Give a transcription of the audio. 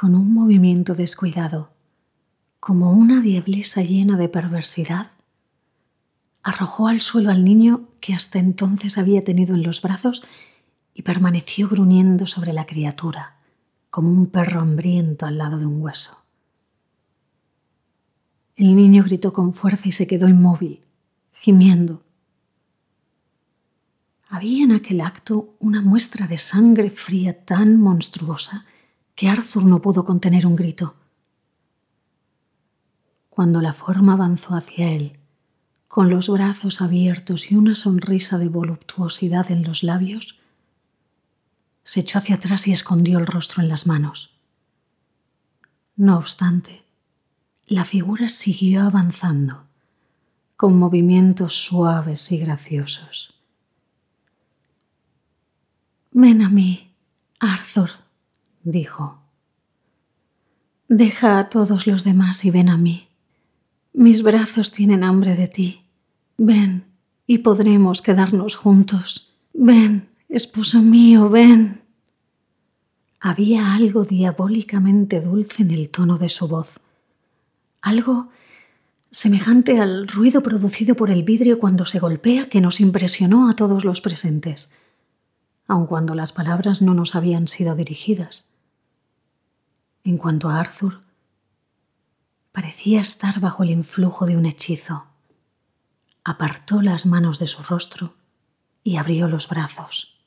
con un movimiento descuidado, como una diablesa llena de perversidad, arrojó al suelo al niño que hasta entonces había tenido en los brazos y permaneció gruñendo sobre la criatura, como un perro hambriento al lado de un hueso. El niño gritó con fuerza y se quedó inmóvil, gimiendo. Había en aquel acto una muestra de sangre fría tan monstruosa que Arthur no pudo contener un grito. Cuando la forma avanzó hacia él, con los brazos abiertos y una sonrisa de voluptuosidad en los labios, se echó hacia atrás y escondió el rostro en las manos. No obstante, la figura siguió avanzando, con movimientos suaves y graciosos. Ven a mí, Arthur, dijo. Deja a todos los demás y ven a mí. Mis brazos tienen hambre de ti. Ven y podremos quedarnos juntos. Ven, esposo mío, ven. Había algo diabólicamente dulce en el tono de su voz, algo semejante al ruido producido por el vidrio cuando se golpea que nos impresionó a todos los presentes, aun cuando las palabras no nos habían sido dirigidas. En cuanto a Arthur, parecía estar bajo el influjo de un hechizo. Apartó las manos de su rostro y abrió los brazos.